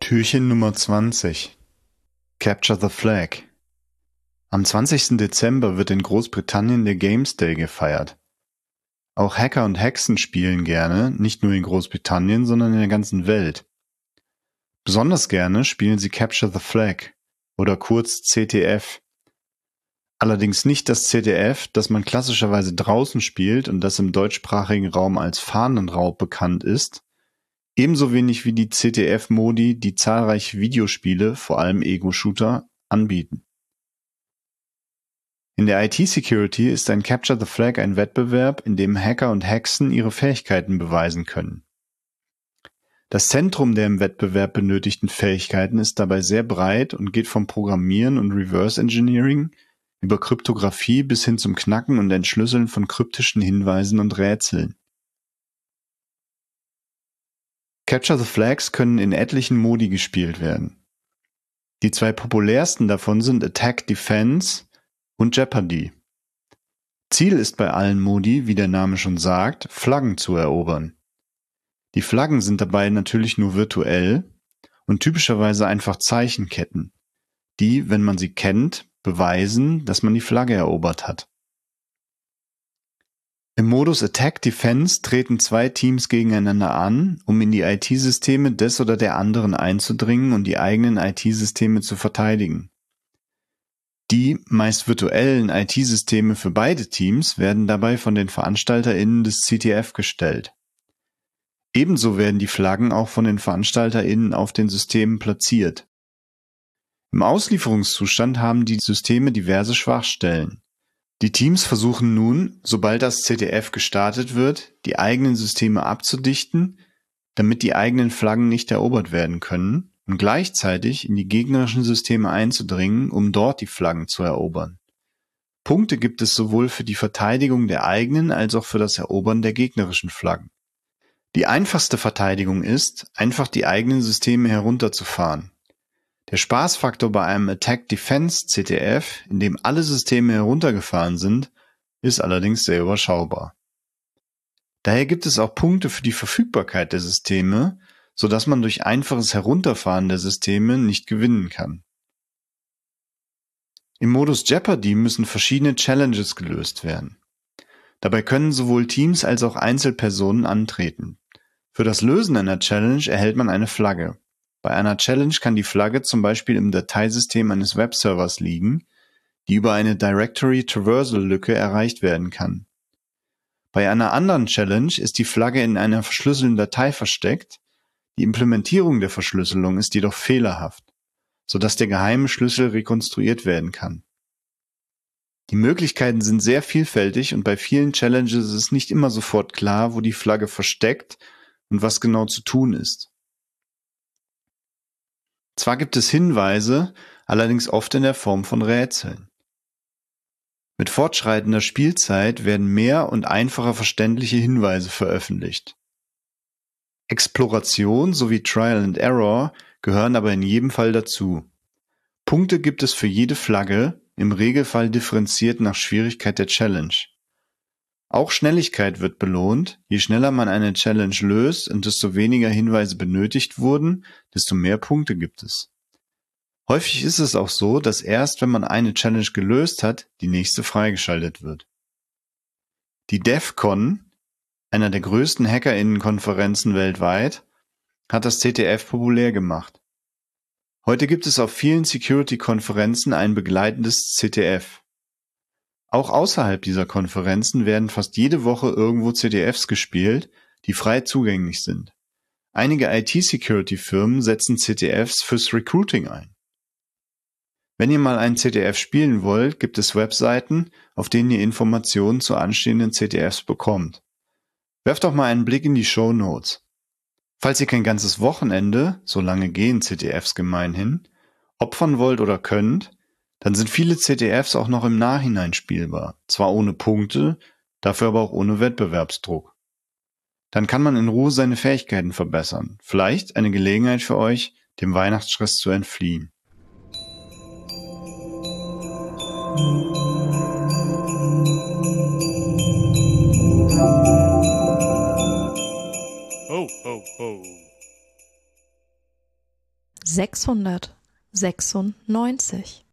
Türchen Nummer 20 Capture the Flag Am 20. Dezember wird in Großbritannien der Games Day gefeiert. Auch Hacker und Hexen spielen gerne, nicht nur in Großbritannien, sondern in der ganzen Welt. Besonders gerne spielen sie Capture the Flag oder kurz CTF. Allerdings nicht das CTF, das man klassischerweise draußen spielt und das im deutschsprachigen Raum als Fahnenraub bekannt ist, Ebenso wenig wie die CTF-Modi, die zahlreiche Videospiele, vor allem Ego-Shooter, anbieten. In der IT-Security ist ein Capture the Flag ein Wettbewerb, in dem Hacker und Hexen ihre Fähigkeiten beweisen können. Das Zentrum der im Wettbewerb benötigten Fähigkeiten ist dabei sehr breit und geht vom Programmieren und Reverse Engineering über Kryptographie bis hin zum Knacken und Entschlüsseln von kryptischen Hinweisen und Rätseln. Capture the Flags können in etlichen Modi gespielt werden. Die zwei populärsten davon sind Attack Defense und Jeopardy. Ziel ist bei allen Modi, wie der Name schon sagt, Flaggen zu erobern. Die Flaggen sind dabei natürlich nur virtuell und typischerweise einfach Zeichenketten, die, wenn man sie kennt, beweisen, dass man die Flagge erobert hat. Im Modus Attack Defense treten zwei Teams gegeneinander an, um in die IT-Systeme des oder der anderen einzudringen und die eigenen IT-Systeme zu verteidigen. Die meist virtuellen IT-Systeme für beide Teams werden dabei von den VeranstalterInnen des CTF gestellt. Ebenso werden die Flaggen auch von den VeranstalterInnen auf den Systemen platziert. Im Auslieferungszustand haben die Systeme diverse Schwachstellen. Die Teams versuchen nun, sobald das CTF gestartet wird, die eigenen Systeme abzudichten, damit die eigenen Flaggen nicht erobert werden können und gleichzeitig in die gegnerischen Systeme einzudringen, um dort die Flaggen zu erobern. Punkte gibt es sowohl für die Verteidigung der eigenen als auch für das Erobern der gegnerischen Flaggen. Die einfachste Verteidigung ist, einfach die eigenen Systeme herunterzufahren. Der Spaßfaktor bei einem Attack-Defense-CTF, in dem alle Systeme heruntergefahren sind, ist allerdings sehr überschaubar. Daher gibt es auch Punkte für die Verfügbarkeit der Systeme, so dass man durch einfaches Herunterfahren der Systeme nicht gewinnen kann. Im Modus Jeopardy müssen verschiedene Challenges gelöst werden. Dabei können sowohl Teams als auch Einzelpersonen antreten. Für das Lösen einer Challenge erhält man eine Flagge. Bei einer Challenge kann die Flagge zum Beispiel im Dateisystem eines Webservers liegen, die über eine Directory Traversal Lücke erreicht werden kann. Bei einer anderen Challenge ist die Flagge in einer verschlüsselten Datei versteckt, die Implementierung der Verschlüsselung ist jedoch fehlerhaft, sodass der geheime Schlüssel rekonstruiert werden kann. Die Möglichkeiten sind sehr vielfältig und bei vielen Challenges ist nicht immer sofort klar, wo die Flagge versteckt und was genau zu tun ist. Zwar gibt es Hinweise, allerdings oft in der Form von Rätseln. Mit fortschreitender Spielzeit werden mehr und einfacher verständliche Hinweise veröffentlicht. Exploration sowie Trial and Error gehören aber in jedem Fall dazu. Punkte gibt es für jede Flagge, im Regelfall differenziert nach Schwierigkeit der Challenge. Auch Schnelligkeit wird belohnt. Je schneller man eine Challenge löst und desto weniger Hinweise benötigt wurden, desto mehr Punkte gibt es. Häufig ist es auch so, dass erst wenn man eine Challenge gelöst hat, die nächste freigeschaltet wird. Die DEFCON, einer der größten Hackerinnenkonferenzen weltweit, hat das CTF populär gemacht. Heute gibt es auf vielen Security-Konferenzen ein begleitendes CTF. Auch außerhalb dieser Konferenzen werden fast jede Woche irgendwo CTFs gespielt, die frei zugänglich sind. Einige IT-Security-Firmen setzen CTFs fürs Recruiting ein. Wenn ihr mal einen CTF spielen wollt, gibt es Webseiten, auf denen ihr Informationen zu anstehenden CTFs bekommt. Werft doch mal einen Blick in die Show Notes. Falls ihr kein ganzes Wochenende, so lange gehen CTFs gemeinhin, opfern wollt oder könnt, dann sind viele ZDFs auch noch im Nachhinein spielbar, zwar ohne Punkte, dafür aber auch ohne Wettbewerbsdruck. Dann kann man in Ruhe seine Fähigkeiten verbessern. Vielleicht eine Gelegenheit für euch, dem Weihnachtsstress zu entfliehen. Oh, oh, oh. 696